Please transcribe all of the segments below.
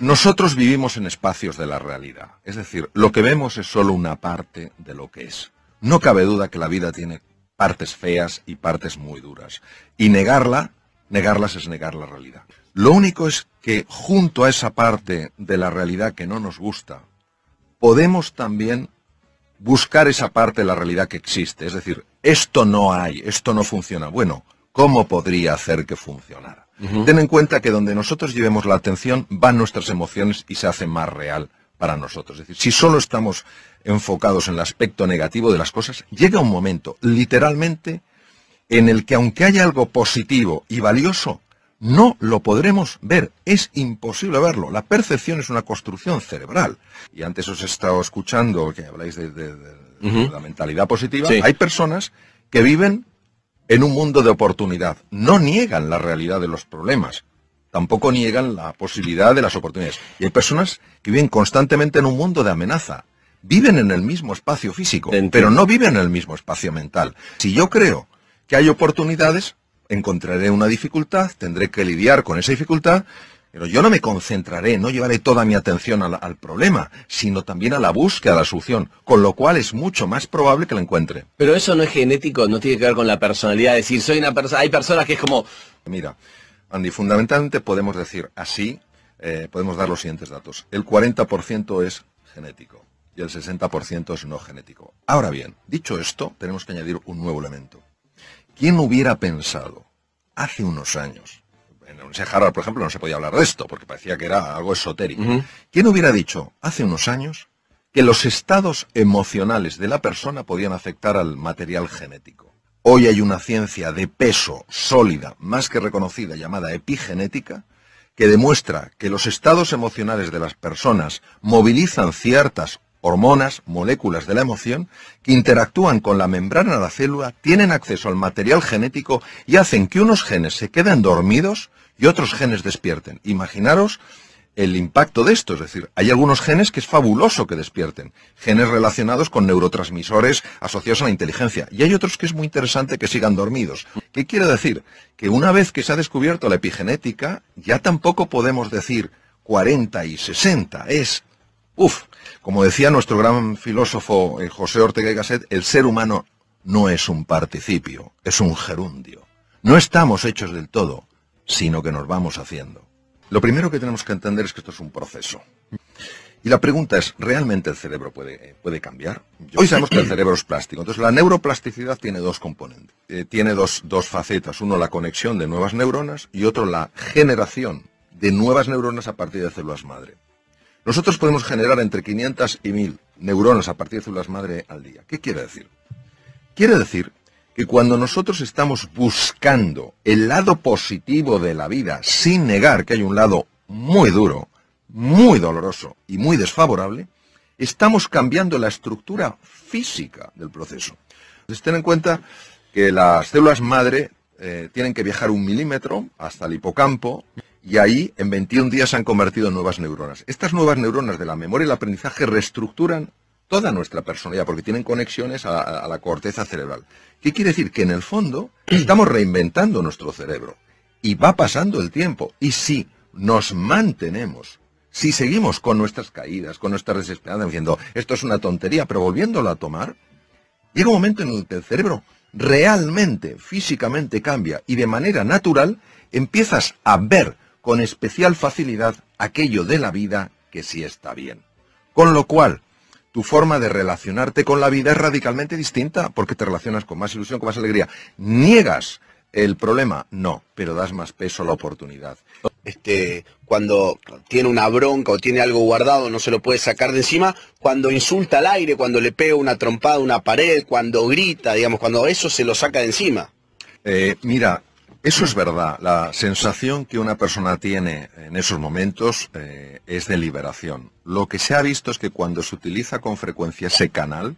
Nosotros vivimos en espacios de la realidad. Es decir, lo que vemos es solo una parte de lo que es. No cabe duda que la vida tiene partes feas y partes muy duras. Y negarla, negarlas es negar la realidad. Lo único es que junto a esa parte de la realidad que no nos gusta, podemos también buscar esa parte de la realidad que existe. Es decir, esto no hay, esto no funciona. Bueno, ¿cómo podría hacer que funcionara? Ten en cuenta que donde nosotros llevemos la atención van nuestras emociones y se hace más real para nosotros. Es decir, si solo estamos enfocados en el aspecto negativo de las cosas, llega un momento, literalmente, en el que aunque haya algo positivo y valioso, no lo podremos ver. Es imposible verlo. La percepción es una construcción cerebral. Y antes os he estado escuchando que habláis de, la mentalidad positiva. Hay personas que viven en un mundo de oportunidad. No niegan la realidad de los problemas. Tampoco niegan la posibilidad de las oportunidades. Y hay personas que viven constantemente en un mundo de amenaza. Viven en el mismo espacio físico, pero no viven en el mismo espacio mental. Si yo creo que hay oportunidades, encontraré una dificultad, tendré que lidiar con esa dificultad, pero yo no me concentraré, no llevaré toda mi atención al, problema, sino también a la búsqueda de la solución, con lo cual es mucho más probable que la encuentre. Pero eso no es genético, no tiene que ver con la personalidad, es decir, soy una persona, hay personas que es como... Mira, Andy, fundamentalmente podemos decir así, eh, podemos dar los siguientes datos. El 40% es genético y el 60% es no genético. Ahora bien, dicho esto, tenemos que añadir un nuevo elemento. ¿Quién hubiera pensado hace unos años? En el Sahara, por ejemplo, no se podía hablar de esto porque parecía que era algo esotérico. ¿Quién hubiera dicho hace unos años que los estados emocionales de la persona podían afectar al material genético? Hoy hay una ciencia de peso sólida, más que reconocida, llamada epigenética, que demuestra que los estados emocionales de las personas movilizan ciertas hormonas, moléculas de la emoción, que interactúan con la membrana de la célula, tienen acceso al material genético y hacen que unos genes se queden dormidos y otros genes despierten. Imaginaros el impacto de esto, es decir, hay algunos genes que es fabuloso que despierten, genes relacionados con neurotransmisores asociados a la inteligencia, y hay otros que es muy interesante que sigan dormidos. ¿Qué quiere decir? Que una vez que se ha descubierto la epigenética, ya tampoco podemos decir 40 y 60, es, uff, como decía nuestro gran filósofo eh, José Ortega y Gasset, el ser humano no es un participio, es un gerundio. No estamos hechos del todo, sino que nos vamos haciendo. Lo primero que tenemos que entender es que esto es un proceso. Y la pregunta es, ¿realmente el cerebro puede, eh, puede cambiar? Hoy sabemos que el cerebro es plástico. Entonces, la neuroplasticidad tiene dos componentes. Eh, tiene dos, dos facetas. Uno, la conexión de nuevas neuronas y otro, la generación de nuevas neuronas a partir de células madre. Nosotros podemos generar entre 500 y 1000 neuronas a partir de células madre al día. ¿Qué quiere decir? Quiere decir que cuando nosotros estamos buscando el lado positivo de la vida, sin negar que hay un lado muy duro, muy doloroso y muy desfavorable, estamos cambiando la estructura física del proceso. Entonces, ten en cuenta que las células madre eh, tienen que viajar un milímetro hasta el hipocampo y ahí en 21 días se han convertido en nuevas neuronas. Estas nuevas neuronas de la memoria y el aprendizaje reestructuran toda nuestra personalidad porque tienen conexiones a, la corteza cerebral. ¿Qué quiere decir? Que en el fondo estamos reinventando nuestro cerebro y va pasando el tiempo. Y si nos mantenemos, si seguimos con nuestras caídas, con nuestras desesperanzas, diciendo esto es una tontería, pero volviéndolo a tomar, llega un momento en el que el cerebro realmente, físicamente cambia y de manera natural empiezas a ver con especial facilidad aquello de la vida que sí está bien. Con lo cual, tu forma de relacionarte con la vida es radicalmente distinta porque te relacionas con más ilusión, con más alegría. ¿Niegas el problema? No, pero das más peso a la oportunidad. Este, cuando tiene una bronca o tiene algo guardado, no se lo puede sacar de encima, cuando insulta al aire, cuando le pega una trompada a una pared, cuando grita, digamos, cuando eso se lo saca de encima. Eh, mira, eso es verdad. La sensación que una persona tiene en esos momentos eh, es de liberación. Lo que se ha visto es que cuando se utiliza con frecuencia ese canal,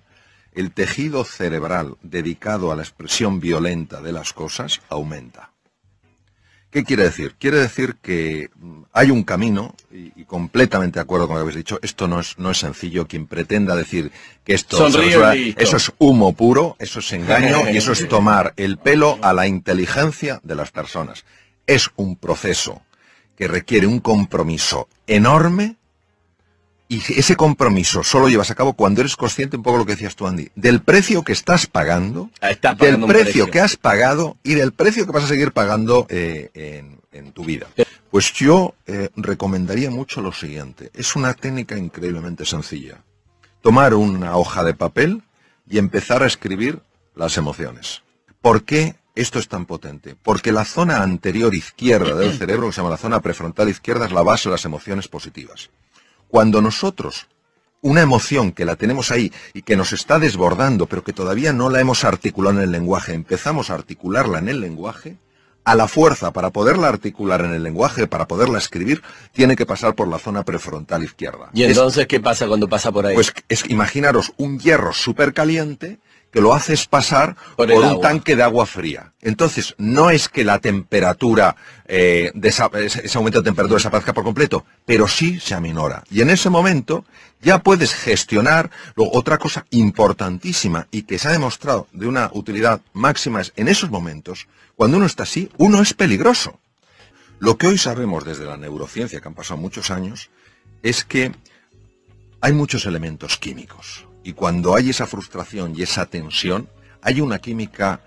el tejido cerebral dedicado a la expresión violenta de las cosas aumenta. ¿Qué quiere decir? Quiere decir que mm, hay un camino, y, completamente de acuerdo con lo que habéis dicho, esto no es, no es sencillo. Quien pretenda decir que esto eso es humo puro, eso es engaño y eso es tomar el pelo a la inteligencia de las personas. Es un proceso que requiere un compromiso enorme y ese compromiso solo llevas a cabo cuando eres consciente, un poco lo que decías tú, Andy, del precio que estás pagando, Ah, del precio, que has pagado y del precio que vas a seguir pagando eh, en, en tu vida. Pues yo eh, recomendaría mucho lo siguiente. Es una técnica increíblemente sencilla. Tomar una hoja de papel y empezar a escribir las emociones. ¿Por qué esto es tan potente? Porque la zona anterior izquierda del cerebro, que se llama la zona prefrontal izquierda, es la base de las emociones positivas. Cuando nosotros, una emoción que la tenemos ahí y que nos está desbordando, pero que todavía no la hemos articulado en el lenguaje, empezamos a articularla en el lenguaje, a la fuerza para poderla articular en el lenguaje, para poderla escribir, tiene que pasar por la zona prefrontal izquierda. ¿Y Es- entonces qué pasa cuando pasa por ahí? pues es imaginaros un hierro súper caliente que lo haces pasar Por un agua. tanque de agua fría. Entonces, no es que la temperatura, eh, desa- ese ese aumento de temperatura desaparezca por completo, pero sí se aminora. Y en ese momento ya puedes gestionar luego, otra cosa importantísima y que se ha demostrado de una utilidad máxima es en esos momentos, cuando uno está así, uno es peligroso. Lo que hoy sabemos desde la neurociencia, que han pasado muchos años, es que hay muchos elementos químicos. Y cuando hay esa frustración y esa tensión, hay una química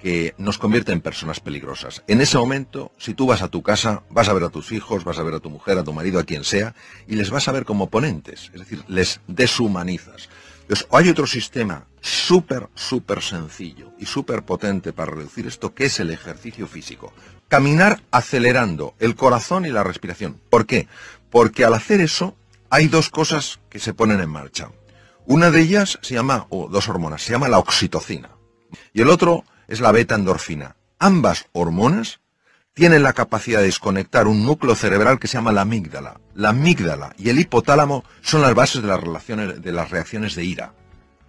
que nos convierte en personas peligrosas. En ese momento, si tú vas a tu casa, vas a ver a tus hijos, vas a ver a tu mujer, a tu marido, a quien sea, y les vas a ver como oponentes. Es decir, les deshumanizas. Entonces, hay otro sistema súper, súper sencillo y súper potente para reducir esto, que es el ejercicio físico. Caminar acelerando el corazón y la respiración. ¿Por qué? Porque al hacer eso, hay dos cosas que se ponen en marcha. Una de ellas se llama, o dos hormonas, se llama la oxitocina. Y el otro es la beta endorfina. Ambas hormonas tienen la capacidad de desconectar un núcleo cerebral que se llama la amígdala. La amígdala y el hipotálamo son las bases de las, relaciones, de las reacciones de ira.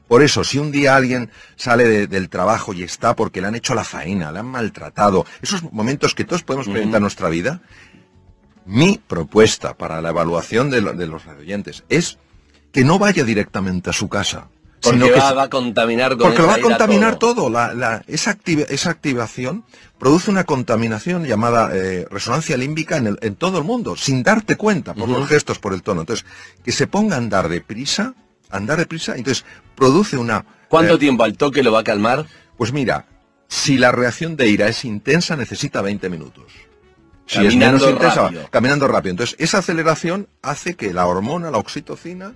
Por eso, si un día alguien sale de- del trabajo y está porque le han hecho la faena, le han maltratado, esos momentos que todos podemos experimentar en nuestra vida, mi propuesta para la evaluación de, lo- de los oyentes es que no vaya directamente a su casa, Porque sino va, a contaminar con porque lo va a contaminar todo. La- la- esa, activa- esa activación produce una contaminación llamada eh, resonancia límbica en, el- en todo el mundo, sin darte cuenta, por los gestos, por el tono. Entonces, que se ponga a andar deprisa, andar deprisa, entonces produce una... ¿Cuánto eh, tiempo al toque lo va a calmar? Pues mira, si la reacción de ira es intensa, necesita 20 minutos. Si es Caminando menos intensa, rápido. caminando rápido. Entonces, esa aceleración hace que la hormona, la oxitocina,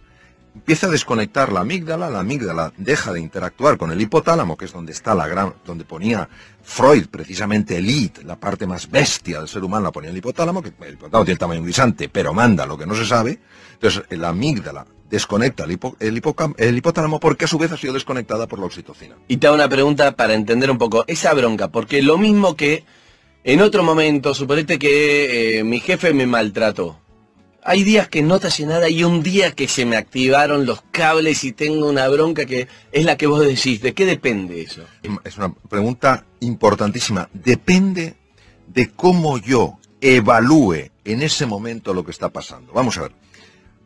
empiece a desconectar la amígdala, la amígdala deja de interactuar con el hipotálamo, que es donde está la gran, donde ponía Freud precisamente el id, la parte más bestia del ser humano la ponía el hipotálamo, que el hipotálamo tiene tamaño guisante, pero manda lo que no se sabe. Entonces, la amígdala desconecta el, hipo- el el hipotálamo porque a su vez ha sido desconectada por la oxitocina. Y te hago una pregunta para entender un poco esa bronca, porque lo mismo que en otro momento, suponete que eh, mi jefe me maltrató. Hay días que no hace nada y un día que se me activaron los cables y tengo una bronca que es la que vos decís. ¿De qué depende eso? Es una pregunta importantísima. Depende de cómo yo evalúe en ese momento lo que está pasando. Vamos a ver.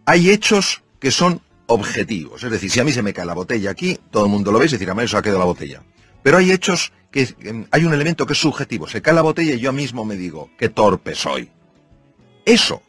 Hay hechos que son objetivos. Es decir, si a mí se me cae la botella aquí, todo el mundo lo ve y se dirá, "Me se ha quedado la botella. Pero hay hechos que em, hay un elemento que es subjetivo. Se cae la botella y yo mismo me digo, qué torpe soy. Eso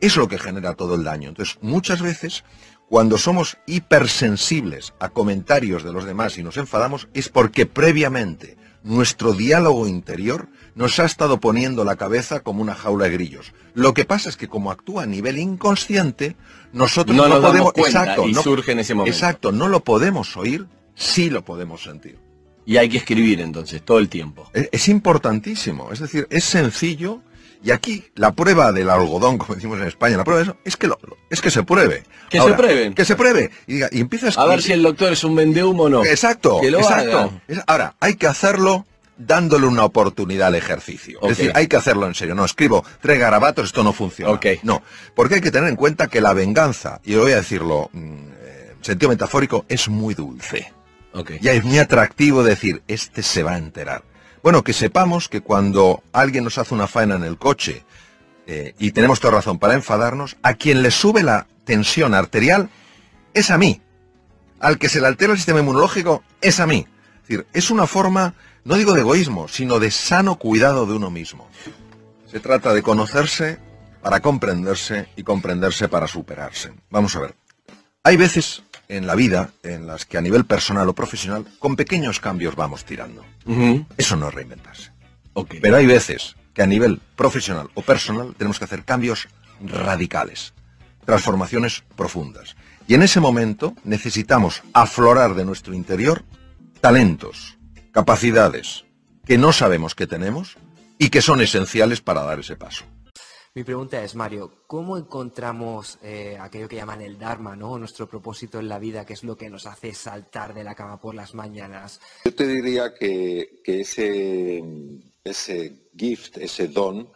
es lo que genera todo el daño. Entonces, muchas veces, cuando somos hipersensibles a comentarios de los demás y nos enfadamos, es porque previamente nuestro diálogo interior nos ha estado poniendo la cabeza como una jaula de grillos. Lo que pasa es que como actúa a nivel inconsciente, nosotros No no, nos damos podemos, exacto, y no- surge en ese momento. exacto, no lo podemos oír, sí lo podemos sentir. Y hay que escribir entonces, todo el tiempo. Es, es importantísimo, es decir, es sencillo y aquí la prueba del algodón, como decimos en España, la prueba de eso es que lo, es que se pruebe. Que se prueben. Que se pruebe y, diga, y empieza A ver si el doctor es un vendehumo o no. Exacto, Que lo exacto. haga. Ahora, hay que hacerlo dándole una oportunidad al ejercicio. Es decir, hay que hacerlo en serio. No escribo tres garabatos, esto no funciona. No, porque hay que tener en cuenta que la venganza, y voy a decirlo mm, eh, en sentido metafórico, es muy dulce. Ok. Ya es muy atractivo decir, este se va a enterar. Bueno, que sepamos que cuando alguien nos hace una faena en el coche eh, y tenemos toda razón para enfadarnos, a quien le sube la tensión arterial es a mí. Al que se le altera el sistema inmunológico es a mí. Es decir, es una forma, no digo de egoísmo, sino de sano cuidado de uno mismo. Se trata de conocerse para comprenderse y comprenderse para superarse. Vamos a ver. Hay veces en la vida en las que a nivel personal o profesional, con pequeños cambios vamos tirando. Eso no es reinventarse. Pero hay veces que a nivel profesional o personal tenemos que hacer cambios radicales, transformaciones profundas. Y en ese momento necesitamos aflorar de nuestro interior talentos, capacidades que no sabemos que tenemos y que son esenciales para dar ese paso. Mi pregunta es, Mario, ¿cómo encontramos eh, aquello que llaman el Dharma, ¿no? nuestro propósito en la vida, que es lo que nos hace saltar de la cama por las mañanas? Yo te diría que, ese, ese gift, ese don,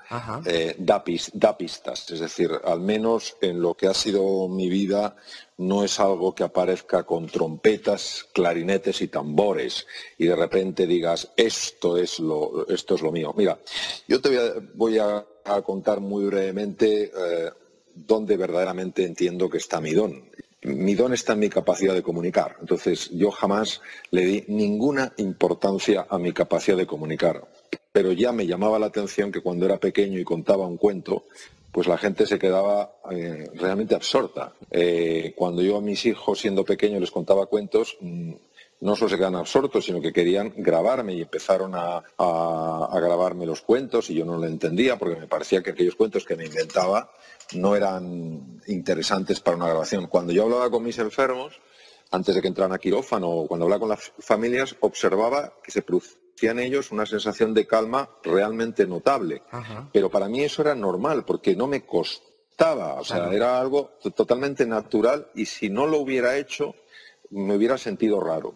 eh, da, pistas. Es decir, al menos en lo que ha sido mi vida, no es algo que aparezca con trompetas, clarinetes y tambores y de repente digas, esto es lo, esto es lo mío. Mira, yo te voy a a contar muy brevemente eh, dónde verdaderamente entiendo que está mi don. Mi don está en mi capacidad de comunicar. Entonces, yo jamás le di ninguna importancia a mi capacidad de comunicar. Pero ya me llamaba la atención que cuando era pequeño y contaba un cuento, pues la gente se quedaba eh, realmente absorta. Eh, cuando yo a mis hijos, siendo pequeños, les contaba cuentos, mm, no solo se quedan absortos, sino que querían grabarme y empezaron a, grabarme los cuentos y yo no lo entendía porque me parecía que aquellos cuentos que me inventaba no eran interesantes para una grabación. Cuando yo hablaba con mis enfermos, antes de que entraran a quirófano o cuando hablaba con las familias, observaba que se producía en ellos una sensación de calma realmente notable. Pero para mí eso era normal porque no me costaba, o sea, era algo totalmente natural y si no lo hubiera hecho, me hubiera sentido raro.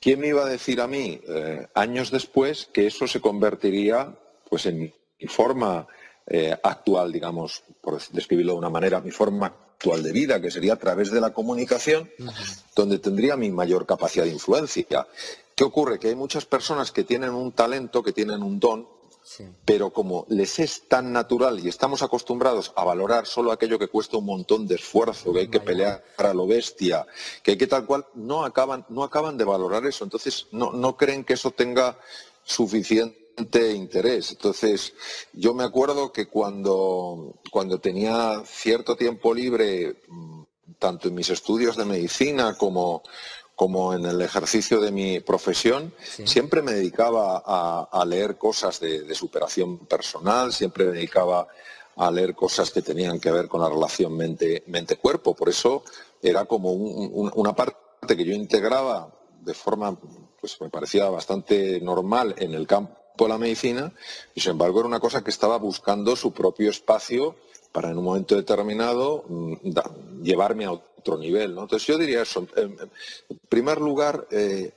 ¿Quién me iba a decir a mí eh, años después que eso se convertiría pues en mi, forma eh, actual, digamos, por describirlo de una manera, mi forma actual de vida, que sería a través de la comunicación, donde tendría mi mayor capacidad de influencia. ¿Qué ocurre? Que hay muchas personas que tienen un talento, que tienen un don, pero como les es tan natural y estamos acostumbrados a valorar solo aquello que cuesta un montón de esfuerzo, que hay que pelear para lo bestia, que hay que tal cual, no acaban, no acaban de valorar eso. Entonces no, no creen que eso tenga suficiente interés. Entonces, yo me acuerdo que cuando, cuando tenía cierto tiempo libre, mm, tanto en mis estudios de medicina como, como en el ejercicio de mi profesión, siempre me dedicaba a, leer cosas de, superación personal, siempre me dedicaba a leer cosas que tenían que ver con la relación mente-cuerpo. Por eso era como una parte que yo integraba de forma, pues me parecía bastante normal en el campo de la medicina, y sin embargo era una cosa que estaba buscando su propio espacio para en un momento determinado mm, llevarme a otro nivel. ¿no? Entonces yo diría eso. En, primer lugar, eh,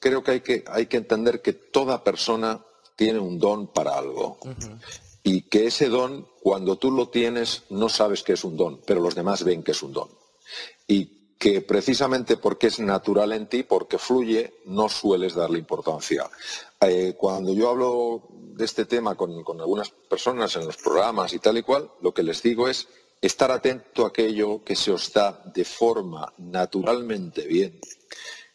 creo que hay, que hay que entender que toda persona tiene un don para algo. Y que ese don, cuando tú lo tienes, no sabes que es un don, pero los demás ven que es un don. Y que precisamente porque es natural en ti, porque fluye, no sueles darle importancia. Eh, cuando yo hablo de este tema con, con, algunas personas en los programas y tal y cual, lo que les digo es estar atento a aquello que se os da de forma naturalmente bien,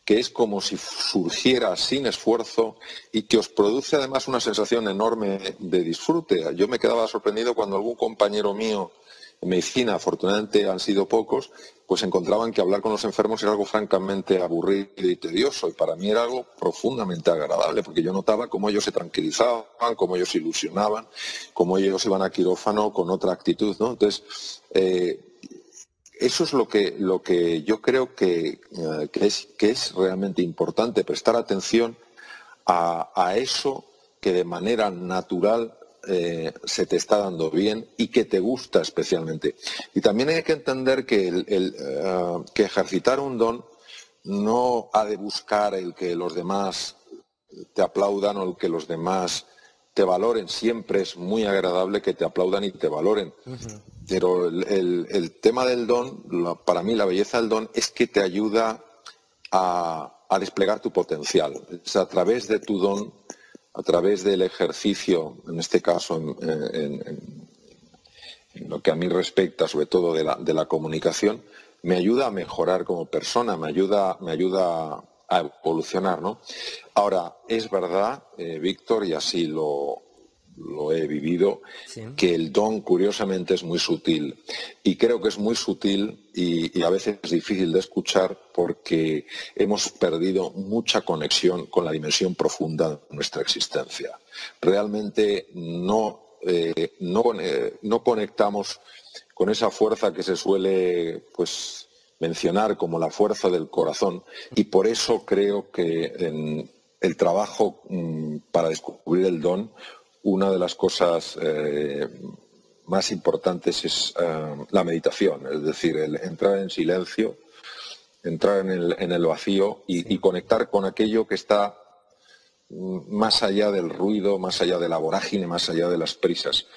que es como si surgiera sin esfuerzo y que os produce además una sensación enorme de disfrute. Yo me quedaba sorprendido cuando algún compañero mío en medicina, afortunadamente han sido pocos, pues encontraban que hablar con los enfermos era algo francamente aburrido y tedioso. Y para mí era algo profundamente agradable, porque yo notaba cómo ellos se tranquilizaban, cómo ellos se ilusionaban, cómo ellos iban a quirófano con otra actitud. ¿no? Entonces, eh, eso es lo que, lo que yo creo que, eh, es, que es realmente importante, prestar atención a eso que de manera natural eh, se te está dando bien y que te gusta especialmente. Y también hay que entender que, el, eh, que ejercitar un don no ha de buscar el que los demás te aplaudan o el que los demás te valoren. Siempre es muy agradable que te aplaudan y te valoren. Pero el, tema del don, para mí la belleza del don es que te ayuda a, a desplegar tu potencial. Es a través de tu don a través del ejercicio, en este caso en, lo que a mí respecta, sobre todo de la, comunicación, me ayuda a mejorar como persona, me ayuda, me ayuda a evolucionar. ¿no? Ahora, es verdad, eh, Víctor, y así lo, lo he vivido, que el don curiosamente es muy sutil. Y creo que es muy sutil y, a veces es difícil de escuchar porque hemos perdido mucha conexión con la dimensión profunda de nuestra existencia. Realmente no, eh, no, eh, no conectamos con esa fuerza que se suele pues, mencionar como la fuerza del corazón y por eso creo que en el trabajo mm, para descubrir el don una de las cosas eh, más importantes es eh, la meditación, es decir, el entrar en silencio, entrar en el, vacío y, conectar con aquello que está mm, más allá del ruido, más allá de la vorágine, más allá de las prisas.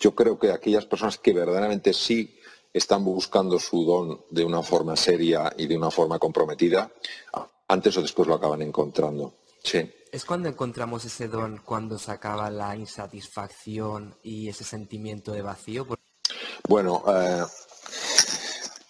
Yo creo que aquellas personas que verdaderamente sí están buscando su don de una forma seria y de una forma comprometida, antes o después lo acaban encontrando. Sí. ¿Es cuando encontramos ese don cuando se acaba la insatisfacción y ese sentimiento de vacío? Bueno, eh,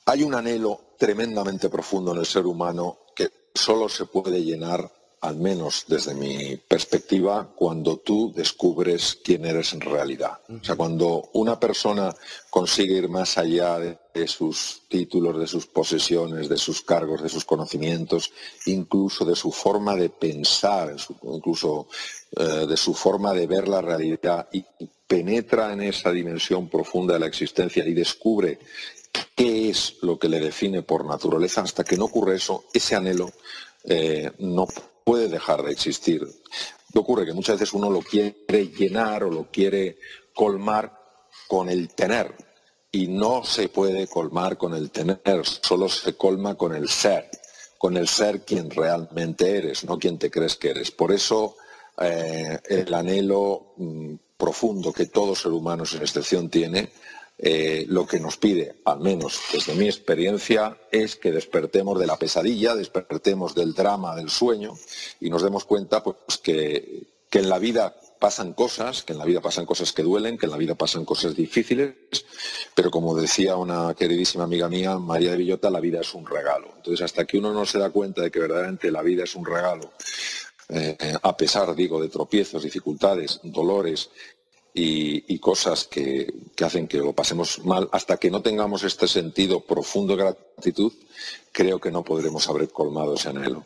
hay un anhelo tremendamente profundo en el ser humano que solo se puede llenar al menos desde mi perspectiva, cuando tú descubres quién eres en realidad. O sea, cuando una persona consigue ir más allá de, sus títulos, de sus posesiones, de sus cargos, de sus conocimientos, incluso de su forma de pensar, incluso eh, de su forma de ver la realidad y penetra en esa dimensión profunda de la existencia y descubre qué es lo que le define por naturaleza, hasta que no ocurre eso, ese anhelo eh, no puede dejar de existir. ¿Qué ocurre? Que muchas veces uno lo quiere llenar o lo quiere colmar con el tener y no se puede colmar con el tener, solo se colma con el ser, con el ser quien realmente eres, no quien te crees que eres. Por eso eh, el anhelo mm, profundo que todo ser humano, sin excepción, tiene eh, lo que nos pide, al menos desde mi experiencia, es que despertemos de la pesadilla, despertemos del drama, del sueño y nos demos cuenta pues, que, en la vida pasan cosas, que en la vida pasan cosas que duelen, que en la vida pasan cosas difíciles, pero como decía una queridísima amiga mía, María de Villota, la vida es un regalo. Entonces, hasta que uno no se da cuenta de que verdaderamente la vida es un regalo, eh, a pesar, digo, de tropiezos, dificultades, dolores y, cosas que, hacen que lo pasemos mal, hasta que no tengamos este sentido profundo de gratitud, creo que no podremos haber colmado ese anhelo.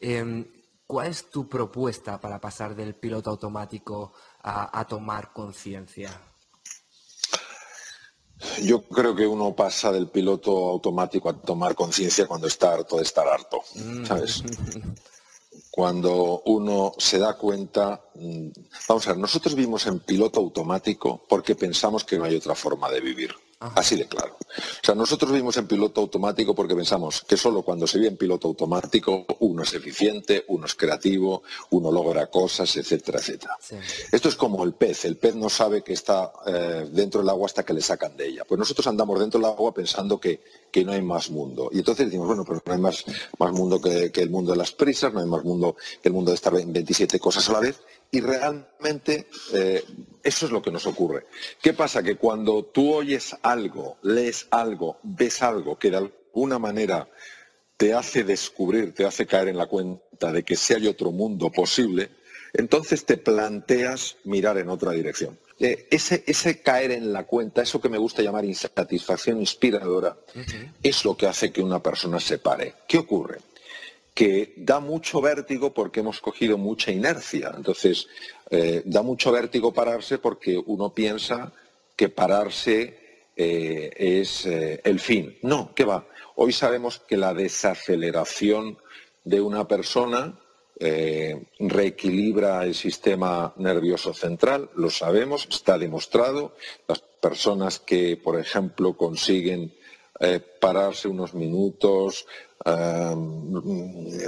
Em, ¿Cuál es tu propuesta para pasar del piloto automático a, tomar conciencia? Yo creo que uno pasa del piloto automático a tomar conciencia cuando está harto de estar harto, mm. ¿sabes? cuando uno se da cuenta, mm, vamos a ver, nosotros vivimos en piloto automático porque pensamos que no hay otra forma de vivir. Así de claro. O sea, nosotros vivimos en piloto automático porque pensamos que solo cuando se vive en piloto automático uno es eficiente, uno es creativo, uno logra cosas, etcétera, etcétera. Esto es como el pez. El pez no sabe que está eh, dentro del agua hasta que le sacan de ella. Pues nosotros andamos dentro del agua pensando que, que no hay más mundo. Y entonces decimos, bueno, pero no hay más, más mundo que, que el mundo de las prisas, no hay más mundo que el mundo de estar en 27 cosas a la vez y realmente eh, eso es lo que nos ocurre. ¿Qué pasa? Que cuando tú oyes algo, lees algo, ves algo que de alguna manera te hace descubrir, te hace caer en la cuenta de que si hay otro mundo posible, entonces te planteas mirar en otra dirección. Eh, ese, ese, caer en la cuenta, eso que me gusta llamar insatisfacción inspiradora, es lo que hace que una persona se pare. ¿Qué ocurre? Que da mucho vértigo porque hemos cogido mucha inercia. Entonces, eh, da mucho vértigo pararse porque uno piensa que pararse eh, es eh, el fin. No, ¿qué va? Hoy sabemos que la desaceleración de una persona reequilibra el sistema nervioso central, lo sabemos, está demostrado. Las personas que, por ejemplo, consiguen pararse unos minutos,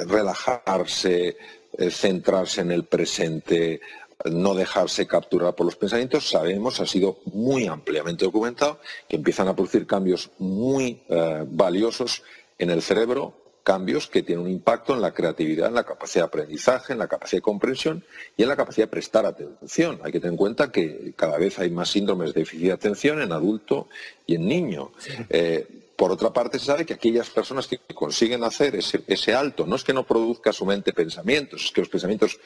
relajarse, eh, centrarse en el presente, no dejarse capturar por los pensamientos, sabemos, ha sido muy ampliamente documentado, que empiezan a producir cambios muy eh, valiosos en el cerebro, cambios que tienen un impacto en la creatividad, en la capacidad de aprendizaje, en la capacidad de comprensión y en la capacidad de prestar atención. Hay que tener en cuenta que cada vez hay más síndromes de déficit de atención en adulto y en niño. Eh, por otra parte, se sabe que aquellas personas que consiguen hacer ese, alto, no es que no produzca su mente pensamientos, es que los pensamientos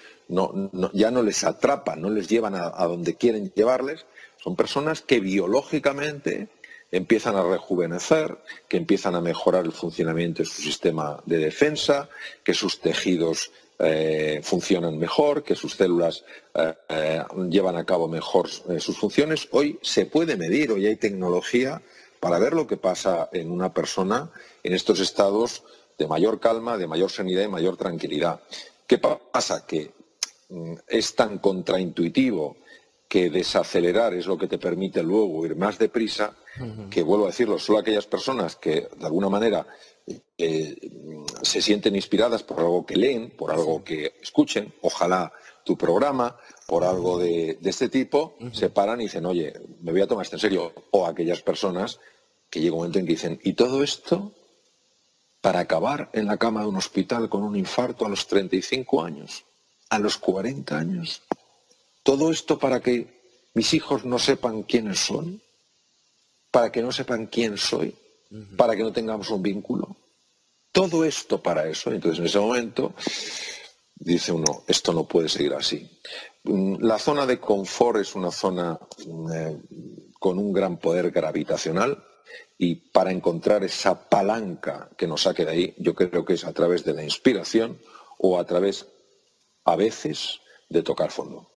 ya no les atrapan, no les llevan a, donde quieren llevarles, son personas que biológicamente empiezan a rejuvenecer, que empiezan a mejorar el funcionamiento de su sistema de defensa, que sus tejidos eh, funcionan mejor, que sus células eh, eh, llevan a cabo mejor sus funciones. Hoy se puede medir, hoy hay tecnología para ver lo que pasa en una persona en estos estados de mayor calma, de mayor serenidad y mayor tranquilidad. ¿Qué pasa? Que mm, es tan contraintuitivo que desacelerar es lo que te permite luego ir más deprisa, que vuelvo a decirlo, solo aquellas personas que de alguna manera eh, se sienten inspiradas por algo que leen, por algo que escuchen, ojalá tu programa, por algo de, este tipo, se paran y dicen, oye, me voy a tomar esto en serio. O aquellas personas que llega un momento en que dicen, ¿y todo esto para acabar en la cama de un hospital con un infarto a los 35 años, a los 40 años? ¿Todo esto para que mis hijos no sepan quiénes son? ¿Para que no sepan quién soy? ¿Para que no tengamos un vínculo? Todo esto para eso. Entonces en ese momento dice uno, esto no puede seguir así. Mm, la zona de confort es una zona mm, eh, con un gran poder gravitacional y para encontrar esa palanca que nos saque de ahí, yo creo que es a través de la inspiración o a través, a veces, de tocar fondo.